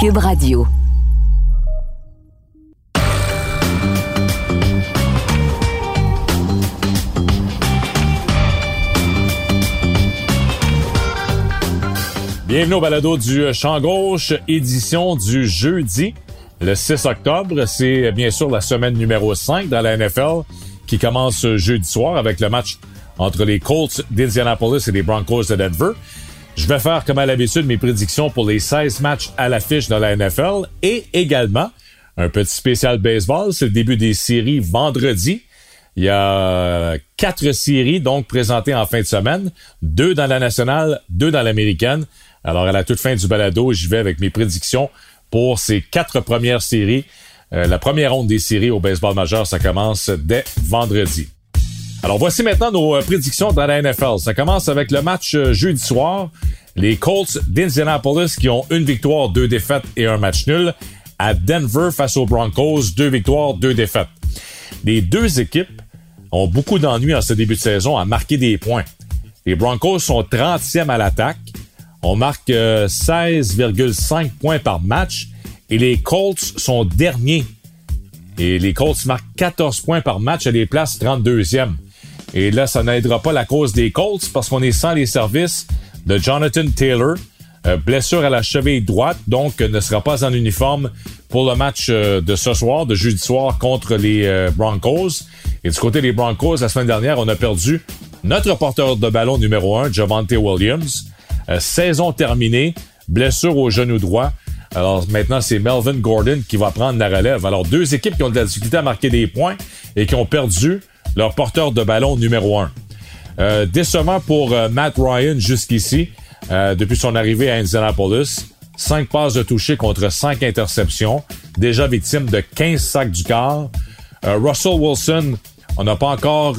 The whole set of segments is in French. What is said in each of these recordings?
Cube Radio. Bienvenue au balado du Champ Gauche, édition du jeudi, le 6 octobre. C'est bien sûr la semaine numéro 5 dans la NFL qui commence jeudi soir avec le match entre les Colts d'Indianapolis et les Broncos de Denver. Je vais faire, comme à l'habitude, mes prédictions pour les 16 matchs à l'affiche dans la NFL et également un petit spécial baseball. C'est le début des séries vendredi. Il y a quatre séries donc présentées en fin de semaine, deux dans la nationale, deux dans l'américaine. Alors à la toute fin du balado, j'y vais avec mes prédictions pour ces quatre premières séries. Euh, la première ronde des séries au baseball majeur, ça commence dès vendredi. Alors voici maintenant nos euh, prédictions dans la NFL. Ça commence avec le match euh, jeudi soir. Les Colts d'Indianapolis qui ont une victoire, deux défaites et un match nul. À Denver face aux Broncos, deux victoires, deux défaites. Les deux équipes ont beaucoup d'ennuis en ce début de saison à marquer des points. Les Broncos sont 30e à l'attaque. On marque 16,5 points par match et les Colts sont derniers. Et les Colts marquent 14 points par match à des places 32e. Et là, ça n'aidera pas la cause des Colts parce qu'on est sans les services de Jonathan Taylor. Euh, blessure à la cheville droite, donc ne sera pas en uniforme pour le match euh, de ce soir, de jeudi soir contre les euh, Broncos. Et du côté des Broncos, la semaine dernière, on a perdu notre porteur de ballon numéro un, Javante Williams. saison terminée, blessure au genou droit. Alors maintenant, c'est Melvin Gordon qui va prendre la relève. Alors deux équipes qui ont de la difficulté à marquer des points et qui ont perdu leur porteur de ballon numéro un. Euh, décevant pour euh, Matt Ryan jusqu'ici, euh, depuis son arrivée à Indianapolis. Cinq passes de toucher contre cinq interceptions. Déjà victime de 15 sacs du quart. Russell Wilson, on n'a pas encore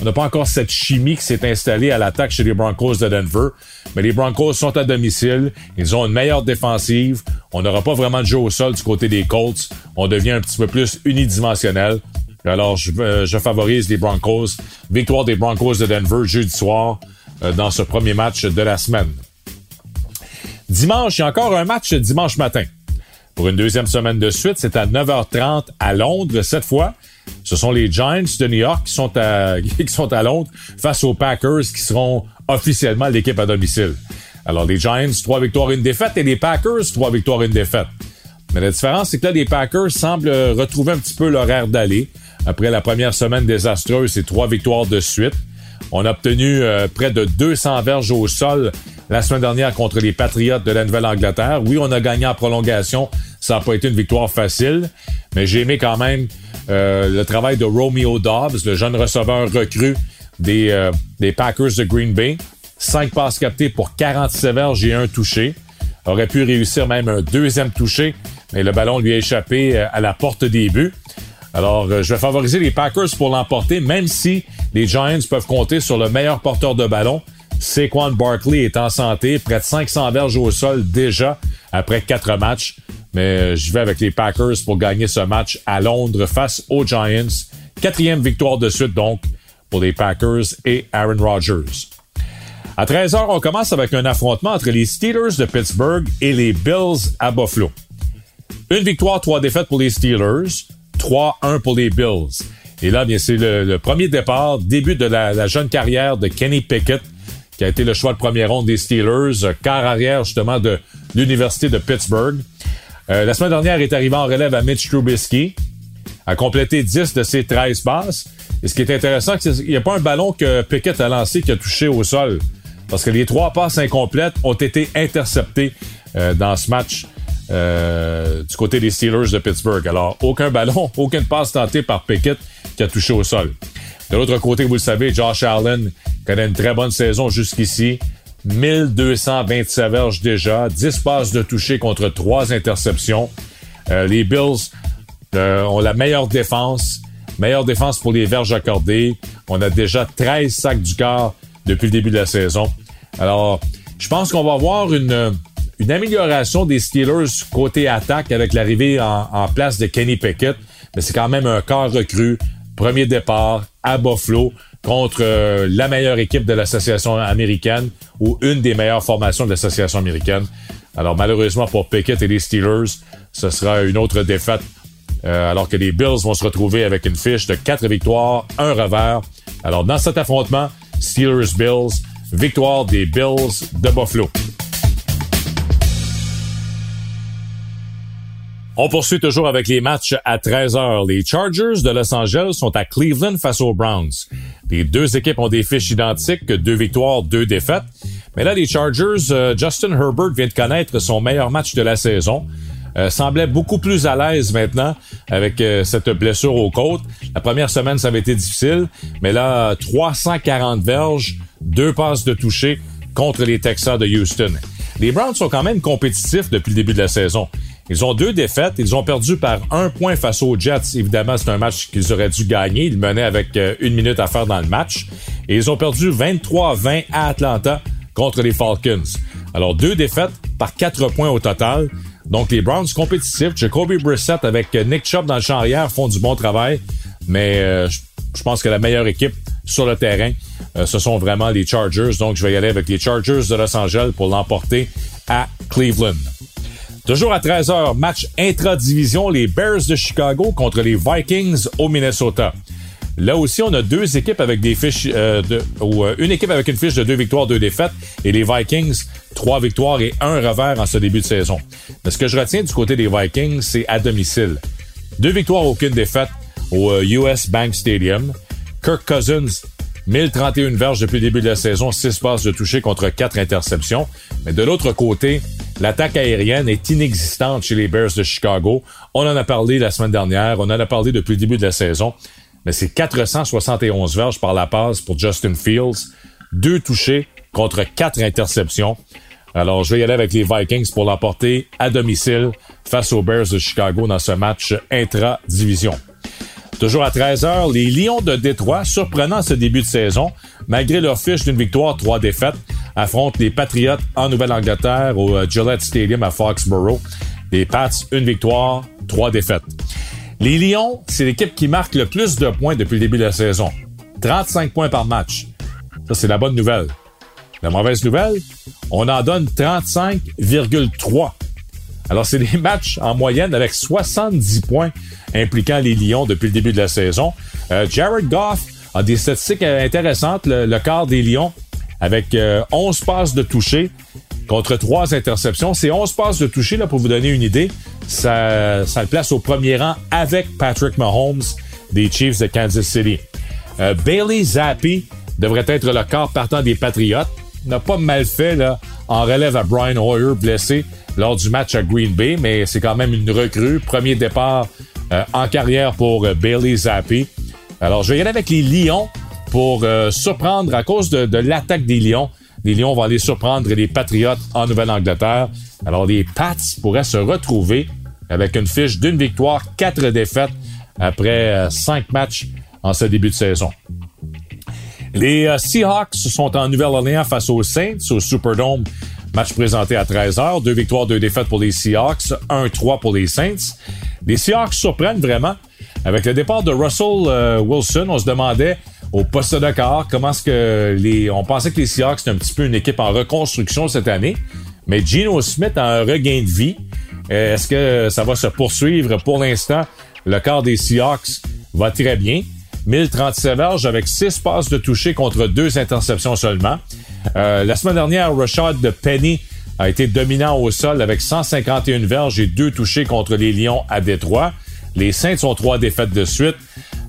on n'a pas encore cette chimie qui s'est installée à l'attaque chez les Broncos de Denver. Mais les Broncos sont à domicile. Ils ont une meilleure défensive. On n'aura pas vraiment de jeu au sol du côté des Colts. On devient un petit peu plus unidimensionnel. Alors, je, euh, je, favorise les Broncos. Victoire des Broncos de Denver jeudi soir euh, dans ce premier match de la semaine. Dimanche, il y a encore un match dimanche matin. Pour une deuxième semaine de suite, c'est à 9h30 à Londres cette fois. Ce sont les Giants de New York qui sont à, qui sont à Londres face aux Packers qui seront officiellement l'équipe à domicile. Alors, les Giants, trois victoires, une défaite et les Packers, trois victoires, une défaite. Mais la différence, c'est que là, les Packers semblent retrouver un petit peu l'horaire d'aller. Après la première semaine désastreuse, c'est trois victoires de suite. On a obtenu euh, près de 200 verges au sol la semaine dernière contre les Patriots de la Nouvelle-Angleterre. Oui, on a gagné en prolongation. Ça n'a pas été une victoire facile, mais j'ai aimé quand même euh, le travail de Romeo Dobbs, le jeune receveur recru des, euh, Packers de Green Bay. Cinq passes captées pour 47 verges et un touché. Aurait pu réussir même un deuxième touché, mais le ballon lui a échappé à la porte des buts. Alors, euh, je vais favoriser les Packers pour l'emporter, même si les Giants peuvent compter sur le meilleur porteur de ballon. Saquon Barkley est en santé, près de 500 verges au sol déjà après quatre matchs. Mais euh, je vais avec les Packers pour gagner ce match à Londres face aux Giants. Quatrième victoire de suite donc pour les Packers et Aaron Rodgers. À 13h, on commence avec un affrontement entre les Steelers de Pittsburgh et les Bills à Buffalo. Une victoire, trois défaites pour les Steelers. 3-1 pour les Bills. Et là, bien, c'est le, premier départ, début de la, jeune carrière de Kenny Pickett, qui a été le choix de première ronde des Steelers, quart arrière justement de l'Université de Pittsburgh. Euh, la semaine dernière, est arrivé en relève à Mitch Trubisky, a complété 10 de ses 13 passes. Et ce qui est intéressant, c'est qu'il n'y a pas un ballon que Pickett a lancé qui a touché au sol. Parce que les trois passes incomplètes ont été interceptées euh, dans ce match. Euh, du côté des Steelers de Pittsburgh. Alors, aucun ballon, aucune passe tentée par Pickett qui a touché au sol. De l'autre côté, vous le savez, Josh Allen connaît une très bonne saison jusqu'ici. 1227 verges déjà, 10 passes de toucher contre 3 interceptions. Euh, les Bills euh, ont la meilleure défense, meilleure défense pour les verges accordées. On a déjà 13 sacs du quart depuis le début de la saison. Alors, je pense qu'on va avoir une, une amélioration des Steelers côté attaque avec l'arrivée en, place de Kenny Pickett, mais c'est quand même un corps recru, premier départ à Buffalo. contre euh, la meilleure équipe de l'association américaine ou une des meilleures formations de l'association américaine. Alors malheureusement pour Pickett et les Steelers, ce sera une autre défaite euh, alors que les Bills vont se retrouver avec une fiche de quatre victoires, un revers. Alors dans cet affrontement, Steelers-Bills, victoire des Bills de Buffalo. On poursuit toujours avec les matchs à 13 h Les Chargers de Los Angeles sont à Cleveland face aux Browns. Les deux équipes ont des fiches identiques, deux victoires, deux défaites. Mais là, les Chargers, euh, Justin Herbert vient de connaître son meilleur match de la saison. Euh, semblait beaucoup plus à l'aise maintenant avec euh, cette blessure aux côtes. La première semaine, ça avait été difficile, mais là, 340 verges, deux passes de toucher contre les Texans de Houston. Les Browns sont quand même compétitifs depuis le début de la saison. Ils ont deux défaites. Ils ont perdu par un point face aux Jets. Évidemment, c'est un match qu'ils auraient dû gagner. Ils menaient avec euh, une minute à faire dans le match. Et ils ont perdu 23-20 à Atlanta contre les Falcons. Alors, deux défaites par quatre points au total. Donc, les Browns compétitifs. Jacoby Brissett avec Nick Chubb dans le champ arrière font du bon travail. Mais euh, je pense que la meilleure équipe sur le terrain, euh, ce sont vraiment les Chargers. Donc, je vais y aller avec les Chargers de Los Angeles pour l'emporter à Cleveland. Toujours à 13h, match intra-division, les Bears de Chicago contre les Vikings au Minnesota. Là aussi, on a deux équipes avec des fiches euh, ou euh, une équipe avec une fiche de deux victoires, deux défaites, et les Vikings trois victoires et un revers en ce début de saison. Mais ce que je retiens du côté des Vikings, c'est à domicile. Deux victoires, aucune défaite au US euh, Bank Stadium. Kirk Cousins 1031 verges depuis le début de la saison, 6 passes de toucher contre 4 interceptions. Mais de l'autre côté, L'attaque aérienne est inexistante chez les Bears de Chicago. On en a parlé la semaine dernière, on en a parlé depuis le début de la saison. Mais c'est 471 verges par la passe pour Justin Fields, deux touchés contre quatre interceptions. Alors, je vais y aller avec les Vikings pour l'emporter à domicile face aux Bears de Chicago dans ce match intra-division. Toujours à 13h, les Lions de Détroit, surprenant ce début de saison, malgré leur fiche d'une victoire, trois défaites, affrontent les Patriots en Nouvelle-Angleterre au euh, Gillette Stadium à Foxborough. Les Pats, une victoire, trois défaites. Les Lions, c'est l'équipe qui marque le plus de points depuis le début de la saison. 35 points par match. Ça, c'est la bonne nouvelle. La mauvaise nouvelle, on en donne 35,3. Alors, c'est des matchs en moyenne avec 70 points impliquant les Lions depuis le début de la saison. Euh, Jared Goff a des statistiques intéressantes. Le, quart des Lions avec 11 euh, passes de toucher contre 3 interceptions. Ces 11 passes de toucher, là, pour vous donner une idée, ça, ça le place au premier rang avec Patrick Mahomes des Chiefs de Kansas City. Euh, Bailey Zappi devrait être le quart partant des Patriots. N'a pas mal fait là, en relève à Brian Hoyer blessé lors du match à Green Bay, mais c'est quand même une recrue. Premier départ euh, en carrière pour euh, Bailey Zappi. Alors, je vais y aller avec les Lions pour euh, surprendre à cause de, l'attaque des Lions. Les Lions vont aller surprendre les Patriotes en Nouvelle-Angleterre. Alors, les Pats pourraient se retrouver avec une fiche d'une victoire, quatre défaites après cinq matchs en ce début de saison. Les Seahawks sont en Nouvelle-Orléans face aux Saints au Superdome Match présenté à 13h. Deux victoires, deux défaites pour les Seahawks. 1-3 pour les Saints. Les Seahawks surprennent vraiment. Avec le départ de Russell euh, Wilson, on se demandait au poste de quart comment est-ce que les... On pensait que les Seahawks étaient un petit peu une équipe en reconstruction cette année. Mais Geno Smith a un regain de vie. Euh, est-ce que ça va se poursuivre? Pour l'instant, le quart des Seahawks va très bien. 1037 verges avec 6 passes de toucher contre deux interceptions seulement. Euh, la semaine dernière, Rashad de Penny a été dominant au sol avec 151 verges et deux touchés contre les Lions à Détroit. Les Saints ont trois défaites de suite.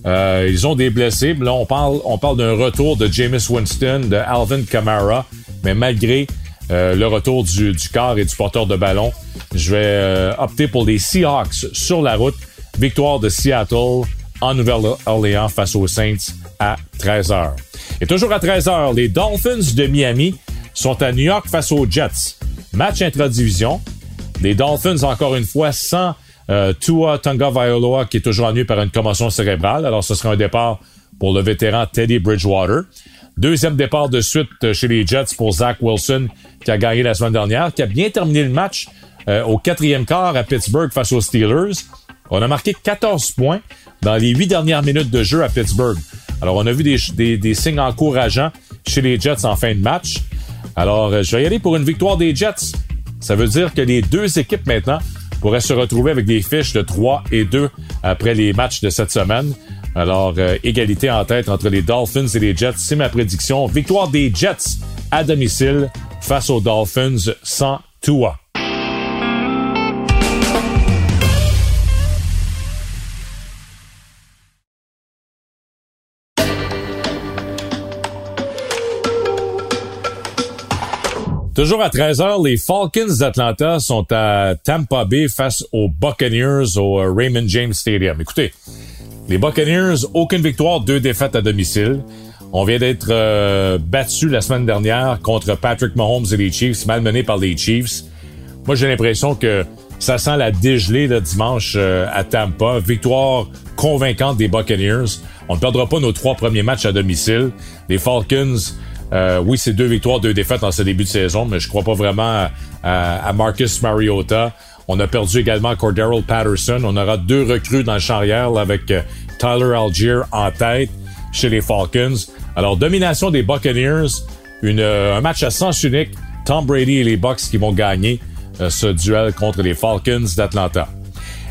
Euh, ils ont des blessés. Là, on parle, on parle d'un retour de Jameis Winston, de Alvin Kamara, mais malgré euh, le retour du, du quart et du porteur de ballon, je vais opter pour les Seahawks sur la route. Victoire de Seattle en Nouvelle-Orléans face aux Saints à 13h. Et toujours à 13h, les Dolphins de Miami sont à New York face aux Jets. Match intra-division. Les Dolphins, encore une fois, sans euh, Tua Tonga Vailoa, qui est toujours ennuyé par une commotion cérébrale. Alors, ce sera un départ pour le vétéran Teddy Bridgewater. Deuxième départ de suite euh, chez les Jets pour Zach Wilson, qui a gagné la semaine dernière, qui a bien terminé le match euh, au quatrième quart à Pittsburgh face aux Steelers. On a marqué 14 points dans les huit dernières minutes de jeu à Pittsburgh. Alors, on a vu des, des, signes encourageants chez les Jets en fin de match. Alors, euh, je vais y aller pour une victoire des Jets. Ça veut dire que les deux équipes maintenant pourraient se retrouver avec des fiches de 3 et 2 après les matchs de cette semaine. Alors, euh, égalité en tête entre les Dolphins et les Jets, c'est ma prédiction. Victoire des Jets à domicile face aux Dolphins sans Tua. Toujours à 13h, les Falcons d'Atlanta sont à Tampa Bay face aux Buccaneers au euh, Raymond James Stadium. Écoutez, les Buccaneers, aucune victoire, deux défaites à domicile. On vient d'être euh, battu la semaine dernière contre Patrick Mahomes et les Chiefs, malmené par les Chiefs. Moi, j'ai l'impression que ça sent la dégelée le dimanche euh, à Tampa. Victoire convaincante des Buccaneers. On ne perdra pas nos trois premiers matchs à domicile. Les Falcons, euh, oui, c'est deux victoires, deux défaites en ce début de saison, mais je crois pas vraiment à, Marcus Mariota. On a perdu également Cordero Patterson. On aura deux recrues dans le champ arrière avec euh, Tyler Algier en tête chez les Falcons. Alors, domination des Buccaneers, euh, un match à sens unique. Tom Brady et les Bucks qui vont gagner ce duel contre les Falcons d'Atlanta.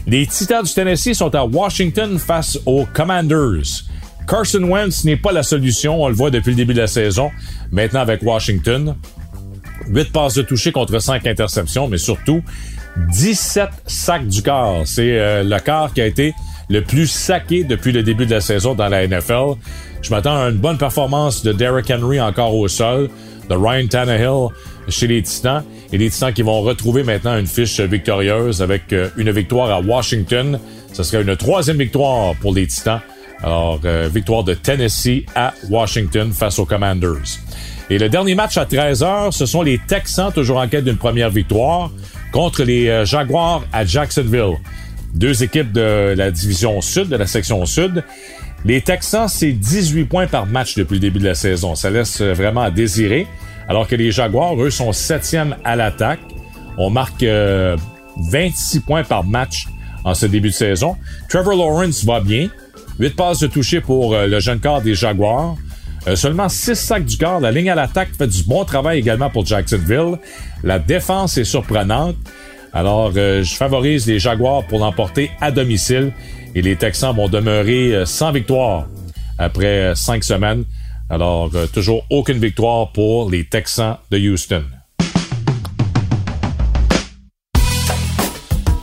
Les Titans du Tennessee sont à Washington face aux Commanders. Carson Wentz n'est pas la solution, on le voit depuis le début de la saison. Maintenant avec Washington, 8 passes de toucher contre 5 interceptions, mais surtout 17 sacs du corps. C'est euh, le quart qui a été le plus saqué depuis le début de la saison dans la NFL. Je m'attends à une bonne performance de Derrick Henry encore au sol, de Ryan Tannehill chez les Titans et les Titans qui vont retrouver maintenant une fiche victorieuse avec euh, une victoire à Washington. Ce serait une troisième victoire pour les Titans alors, euh, victoire de Tennessee à Washington face aux Commanders. Et le dernier match à 13h, ce sont les Texans, toujours en quête d'une première victoire, contre les euh, Jaguars à Jacksonville. Deux équipes de la division sud, de la section sud. Les Texans, c'est 18 points par match depuis le début de la saison. Ça laisse euh, vraiment à désirer. Alors que les Jaguars, eux, sont septième à l'attaque. On marque 26 points par match en ce début de saison. Trevor Lawrence va bien. 8 passes de toucher pour euh, le jeune corps des Jaguars. Euh, seulement 6 sacs du corps. La ligne à l'attaque fait du bon travail également pour Jacksonville. La défense est surprenante. Alors, euh, je favorise les Jaguars pour l'emporter à domicile. Et les Texans vont demeurer sans victoire après 5 semaines. Alors, toujours aucune victoire pour les Texans de Houston.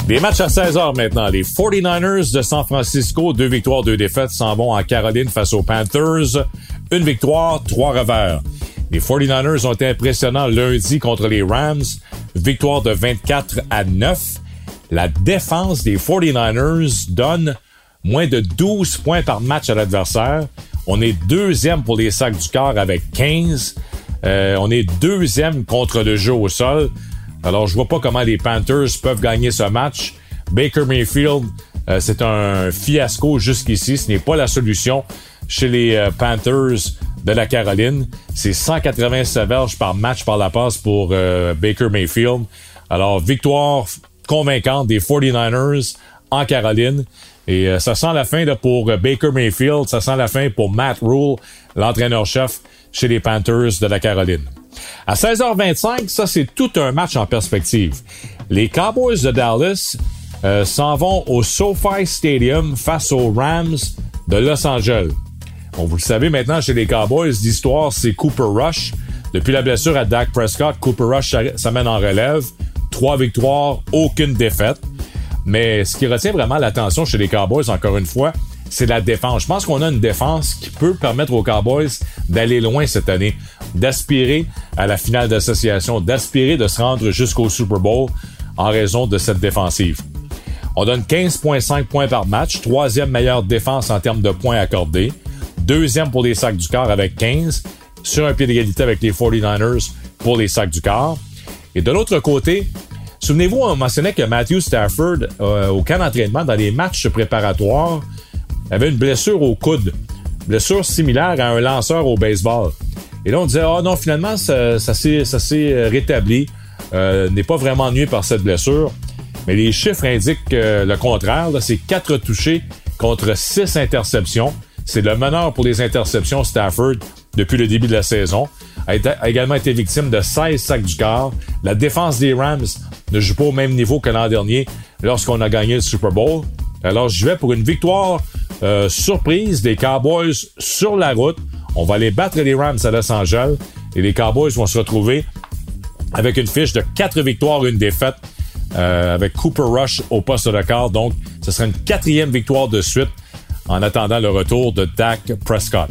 Des matchs à 16h maintenant. Les 49ers de San Francisco, deux victoires, deux défaites, s'en vont en Caroline face aux Panthers. Une victoire, trois revers. Les 49ers ont été impressionnants lundi contre les Rams. Victoire de 24 à 9. La défense des 49ers donne moins de 12 points par match à l'adversaire. On est deuxième pour les sacs du corps avec 15. Euh, on est deuxième contre le jeu au sol. Alors, je vois pas comment les Panthers peuvent gagner ce match. Baker Mayfield, euh, c'est un fiasco jusqu'ici. Ce n'est pas la solution chez les euh, Panthers de la Caroline. C'est 187 verges par match par la passe pour euh, Baker Mayfield. Alors, victoire convaincante des 49ers en Caroline. Et ça sent la fin pour Baker Mayfield, ça sent la fin pour Matt Rule, l'entraîneur-chef chez les Panthers de la Caroline. À 16h25, ça c'est tout un match en perspective. Les Cowboys de Dallas euh, s'en vont au SoFi Stadium face aux Rams de Los Angeles. Bon, vous le savez maintenant chez les Cowboys, l'histoire c'est Cooper Rush. Depuis la blessure à Dak Prescott, Cooper Rush s'amène en relève. Trois victoires, aucune défaite. Mais ce qui retient vraiment l'attention chez les Cowboys, encore une fois, c'est la défense. Je pense qu'on a une défense qui peut permettre aux Cowboys d'aller loin cette année, d'aspirer à la finale d'association, d'aspirer de se rendre jusqu'au Super Bowl en raison de cette défensive. On donne 15,5 points par match, troisième meilleure défense en termes de points accordés, deuxième pour les sacs du corps avec 15, sur un pied d'égalité avec les 49ers pour les sacs du corps. Et de l'autre côté, souvenez-vous, on mentionnait que Matthew Stafford, euh, au camp d'entraînement, dans les matchs préparatoires, avait une blessure au coude. Blessure similaire à un lanceur au baseball. Et là, on disait, ah non, finalement, ça, ça s'est rétabli. Euh, n'est pas vraiment ennuyé par cette blessure. Mais les chiffres indiquent le contraire. C'est quatre touchés contre six interceptions. c'est le meneur pour les interceptions Stafford depuis le début de la saison. A, également été victime de 16 sacs du corps. La défense des Rams ne joue pas au même niveau que l'an dernier lorsqu'on a gagné le Super Bowl. Alors, je vais pour une victoire euh, surprise des Cowboys sur la route. On va aller battre les Rams à Los Angeles et les Cowboys vont se retrouver avec une fiche de 4 victoires, une défaite euh, avec Cooper Rush au poste de quart. Donc, ce sera une quatrième victoire de suite en attendant le retour de Dak Prescott.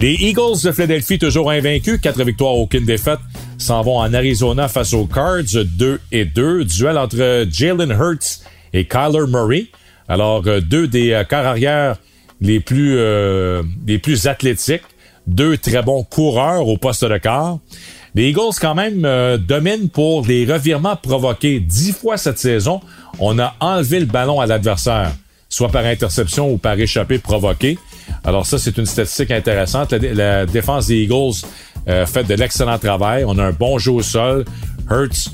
Les Eagles de Philadelphie, toujours invaincus, quatre victoires, aucune défaite, s'en vont en Arizona face aux Cards, 2 et 2. Duel entre Jalen Hurts et Kyler Murray. Alors, euh, deux des euh, quarts arrière les plus, euh, les plus athlétiques, deux très bons coureurs au poste de quart. Les Eagles, quand même, dominent pour les revirements provoqués. Dix fois cette saison, on a enlevé le ballon à l'adversaire, soit par interception ou par échappée provoquée. Alors ça, c'est une statistique intéressante. La, défense des Eagles fait de l'excellent travail. On a un bon jeu au sol. Hurts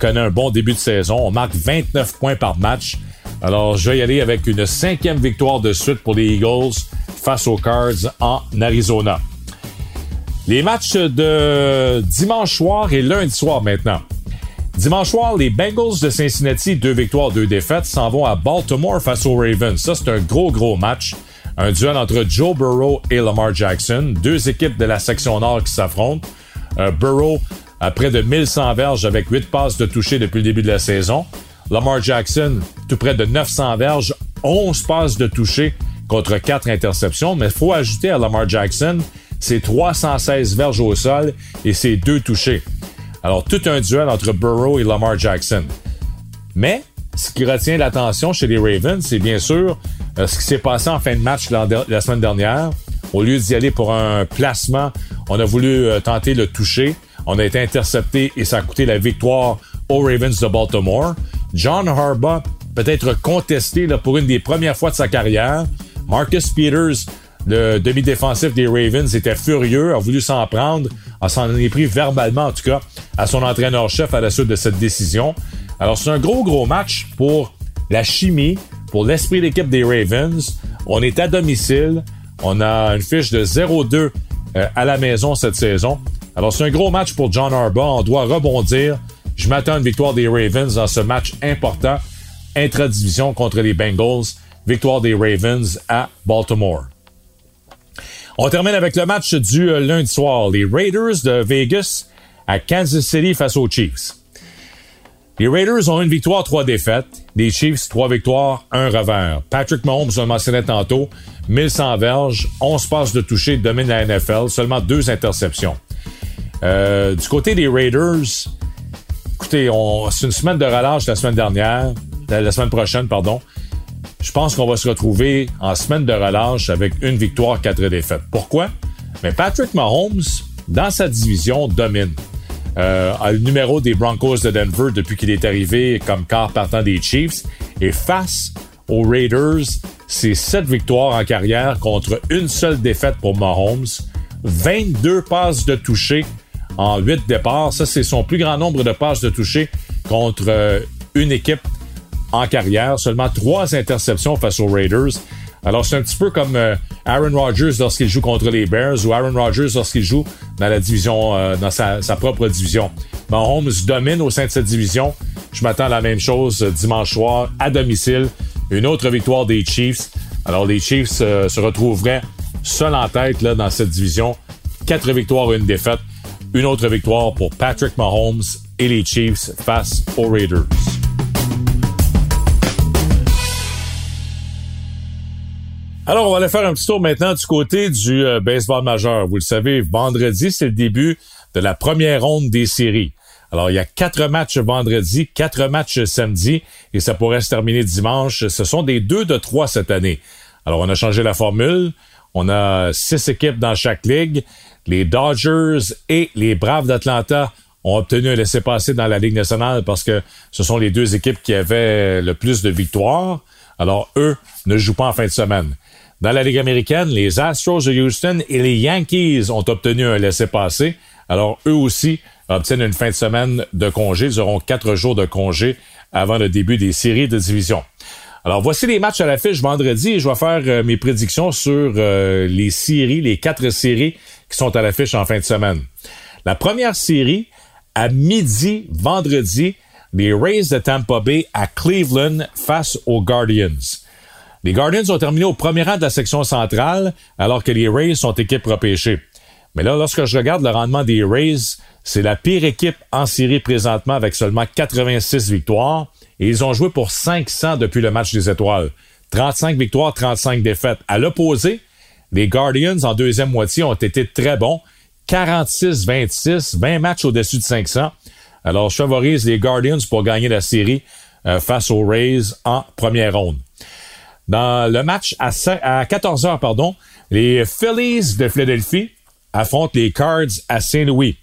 connaît un bon début de saison. On marque 29 points par match. Alors, je vais y aller avec une cinquième victoire de suite pour les Eagles face aux Cards en Arizona. Les matchs de dimanche soir et lundi soir maintenant. Dimanche soir, les Bengals de Cincinnati, deux victoires, deux défaites, s'en vont à Baltimore face aux Ravens. Ça, c'est un gros, gros match. Un duel entre Joe Burrow et Lamar Jackson. Deux équipes de la section nord qui s'affrontent. Euh, Burrow a près de 1100 verges avec 8 passes de toucher depuis le début de la saison. Lamar Jackson, tout près de 900 verges, 11 passes de toucher contre 4 interceptions. Mais il faut ajouter à Lamar Jackson ses 316 verges au sol et ses deux touchés. Alors, tout un duel entre Burrow et Lamar Jackson. Mais, ce qui retient l'attention chez les Ravens, c'est bien sûr euh, ce qui s'est passé en fin de match la, semaine dernière. Au lieu d'y aller pour un placement, on a voulu euh, tenter le toucher. On a été intercepté et ça a coûté la victoire aux Ravens de Baltimore. John Harbaugh peut être contesté là, pour une des premières fois de sa carrière. Marcus Peters, le demi-défensif des Ravens, était furieux, a voulu s'en prendre, a s'en est pris verbalement en tout cas à son entraîneur-chef à la suite de cette décision. Alors c'est un gros gros match pour la chimie, pour l'esprit d'équipe des Ravens. On est à domicile, on a une fiche de 0-2 euh, à la maison cette saison. Alors c'est un gros match pour John Harbaugh, on doit rebondir je m'attends à une victoire des Ravens dans ce match important, intra-division contre les Bengals. Victoire des Ravens à Baltimore. On termine avec le match du euh, lundi soir. Les Raiders de Vegas à Kansas City face aux Chiefs. Les Raiders ont une victoire, trois défaites. Les Chiefs, trois victoires, un revers. Patrick Mahomes, je le mentionnais tantôt, 1100 verges, 11 passes de toucher, domine la NFL, seulement deux interceptions. Euh, du côté des Raiders, Écoutez, c'est une semaine de relâche la semaine dernière, la, semaine prochaine, pardon. Je pense qu'on va se retrouver en semaine de relâche avec une victoire, quatre défaites. Pourquoi? Mais Patrick Mahomes, dans sa division, domine. Euh, le numéro des Broncos de Denver depuis qu'il est arrivé comme quart partant des Chiefs. Et face aux Raiders, c'est sept victoires en carrière contre une seule défaite pour Mahomes. 22 passes de toucher en huit départs. Ça, c'est son plus grand nombre de passes de toucher contre euh, une équipe en carrière. Seulement trois interceptions face aux Raiders. Alors, c'est un petit peu comme euh, Aaron Rodgers lorsqu'il joue contre les Bears ou Aaron Rodgers lorsqu'il joue dans la division, euh, dans sa, propre division. Mahomes domine au sein de cette division. Je m'attends à la même chose dimanche soir à domicile. Une autre victoire des Chiefs. Alors, les Chiefs se retrouveraient seuls en tête là, dans cette division. Quatre victoires et une défaite. Une autre victoire pour Patrick Mahomes et les Chiefs face aux Raiders. Alors, on va aller faire un petit tour maintenant du côté du euh, baseball majeur. Vous le savez, vendredi, c'est le début de la première ronde des séries. Alors, il y a quatre matchs vendredi, quatre matchs samedi, et ça pourrait se terminer dimanche. Ce sont des deux de trois cette année. Alors, on a changé la formule. On a six équipes dans chaque ligue les Dodgers et les Braves d'Atlanta ont obtenu un laissez-passer dans la Ligue nationale parce que ce sont les deux équipes qui avaient le plus de victoires. Alors, eux ne jouent pas en fin de semaine. Dans la Ligue américaine, les Astros de Houston et les Yankees ont obtenu un laissez-passer. Alors, eux aussi obtiennent une fin de semaine de congé. Ils auront quatre jours de congé avant le début des séries de division. Alors, voici les matchs à l'affiche vendredi et je vais faire euh, mes prédictions sur euh, les séries, les quatre séries qui sont à l'affiche en fin de semaine. La première série, à midi vendredi, les Rays de Tampa Bay à Cleveland face aux Guardians. Les Guardians ont terminé au premier rang de la section centrale, alors que les Rays sont équipes repêchées. Mais là, lorsque je regarde le rendement des Rays, c'est la pire équipe en série présentement avec seulement 86 victoires et ils ont joué pour 500 depuis le match des étoiles. 35 victoires, 35 défaites. À l'opposé, les Guardians en deuxième moitié ont été très bons. 46-26, 20 matchs au-dessus de 500. Alors, je favorise les Guardians pour gagner la série euh, face aux Rays en première ronde. Dans le match à, à 14 heures, pardon, les Phillies de Philadelphie affrontent les Cards à Saint-Louis.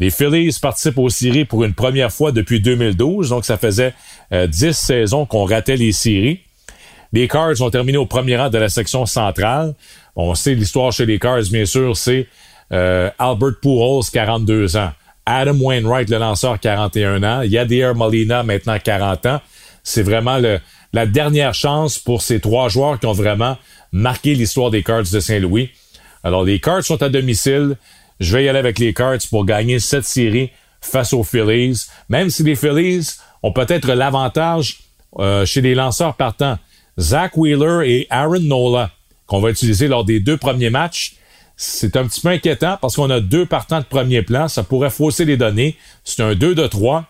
Les Phillies participent aux séries pour une première fois depuis 2012, donc ça faisait euh, 10 saisons qu'on ratait les séries. Les Cards ont terminé au premier rang de la section centrale. On sait l'histoire chez les Cards, bien sûr, c'est euh, Albert Pujols, 42 ans. Adam Wainwright, le lanceur, 41 ans. Yadier Molina, maintenant 40 ans. C'est vraiment la dernière chance pour ces trois joueurs qui ont vraiment marqué l'histoire des Cards de Saint-Louis. Alors, les Cards sont à domicile. Je vais y aller avec les Cards pour gagner cette série face aux Phillies. Même si les Phillies ont peut-être l'avantage euh, chez les lanceurs partants. Zach Wheeler et Aaron Nola, qu'on va utiliser lors des deux premiers matchs, c'est un petit peu inquiétant parce qu'on a deux partants de premier plan. Ça pourrait fausser les données. C'est un 2 de 3.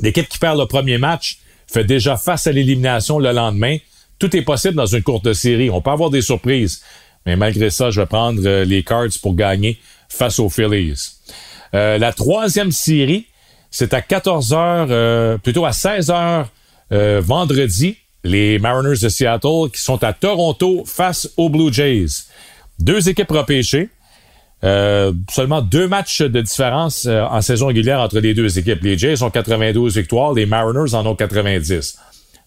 L'équipe qui perd le premier match fait déjà face à l'élimination le lendemain. Tout est possible dans une courte série. On peut avoir des surprises. Mais malgré ça, je vais prendre euh, les Cards pour gagner face aux Phillies. Euh, la troisième série, c'est à 14 h euh, plutôt à 16 h vendredi. Les Mariners de Seattle qui sont à Toronto face aux Blue Jays. Deux équipes repêchées. seulement deux matchs de différence en saison régulière entre les deux équipes. Les Jays ont 92 victoires, les Mariners en ont 90.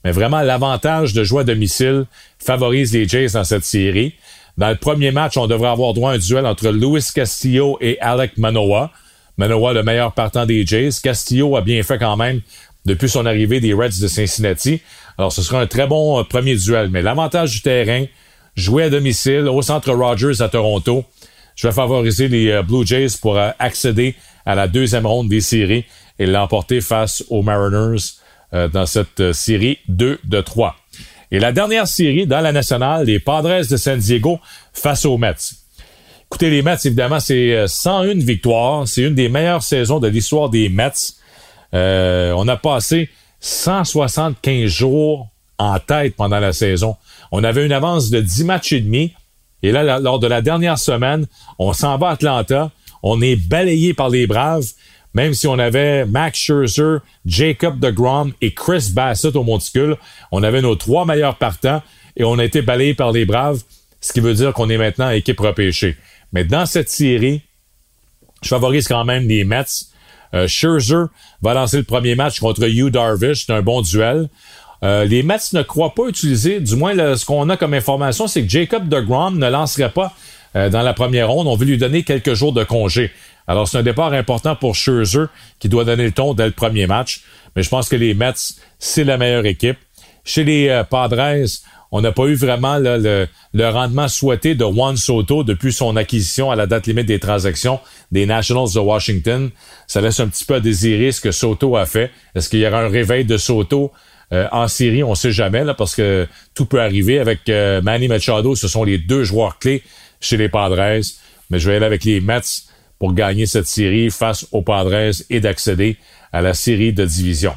Mais vraiment, l'avantage de jouer à domicile favorise les Jays dans cette série. Dans le premier match, on devrait avoir droit à un duel entre Luis Castillo et Alec Manoa. Manoa, le meilleur partant des Jays. Castillo a bien fait quand même depuis son arrivée des Reds de Cincinnati. Alors, ce sera un très bon euh, premier duel. Mais l'avantage du terrain, jouer à domicile au centre Rogers à Toronto, je vais favoriser les euh, Blue Jays pour euh, accéder à la deuxième ronde des séries et l'emporter face aux Mariners dans cette série 2 de 3. Et la dernière série dans la nationale, les Padres de San Diego face aux Mets. Écoutez, les Mets, évidemment, c'est 101 euh, victoires. C'est une des meilleures saisons de l'histoire des Mets. Euh, on a passé 175 jours en tête pendant la saison. On avait une avance de 10 matchs et demi. Et là, lors de la dernière semaine, on s'en va à Atlanta. On est balayé par les Braves. Même si on avait Max Scherzer, Jacob DeGrom et Chris Bassett au monticule, on avait nos trois meilleurs partants et on a été balayé par les Braves, ce qui veut dire qu'on est maintenant équipe repêchée. Mais dans cette série, je favorise quand même les Mets. Euh, Scherzer va lancer le premier match contre Hugh Darvish. C'est un bon duel. Euh, les Mets ne croient pas utiliser, du moins ce qu'on a comme information, c'est que Jacob DeGrom ne lancerait pas euh, dans la première ronde. On veut lui donner quelques jours de congé. Alors, c'est un départ important pour Scherzer qui doit donner le ton dès le premier match. Mais je pense que les Mets, c'est la meilleure équipe. Chez les euh, Padres, on n'a pas eu vraiment le, rendement souhaité de Juan Soto depuis son acquisition à la date limite des transactions des Nationals de Washington. Ça laisse un petit peu à désirer ce que Soto a fait. Est-ce qu'il y aura un réveil de Soto euh, en série? On ne sait jamais, parce que tout peut arriver. Avec euh, Manny Machado, ce sont les deux joueurs clés chez les Padres. Mais je vais aller avec les Mets pour gagner cette série face aux Padres et d'accéder à la série de division.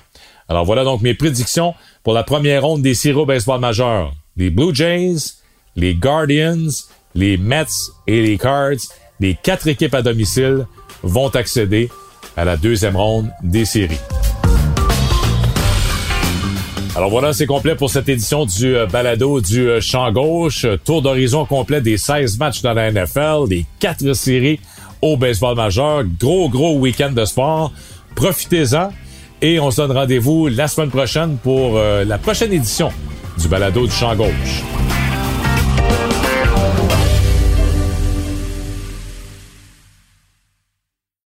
Alors voilà donc mes prédictions pour la première ronde des séries au baseball majeur. Les Blue Jays, les Guardians, les Mets et les Cards, les quatre équipes à domicile vont accéder à la deuxième ronde des séries. Alors voilà, c'est complet pour cette édition du euh, balado du euh, champ gauche. Tour d'horizon complet des 16 matchs dans la NFL, des quatre séries au baseball majeur. Gros, gros week-end de sport. Profitez-en et on se donne rendez-vous la semaine prochaine pour euh, la prochaine édition du balado du champ gauche.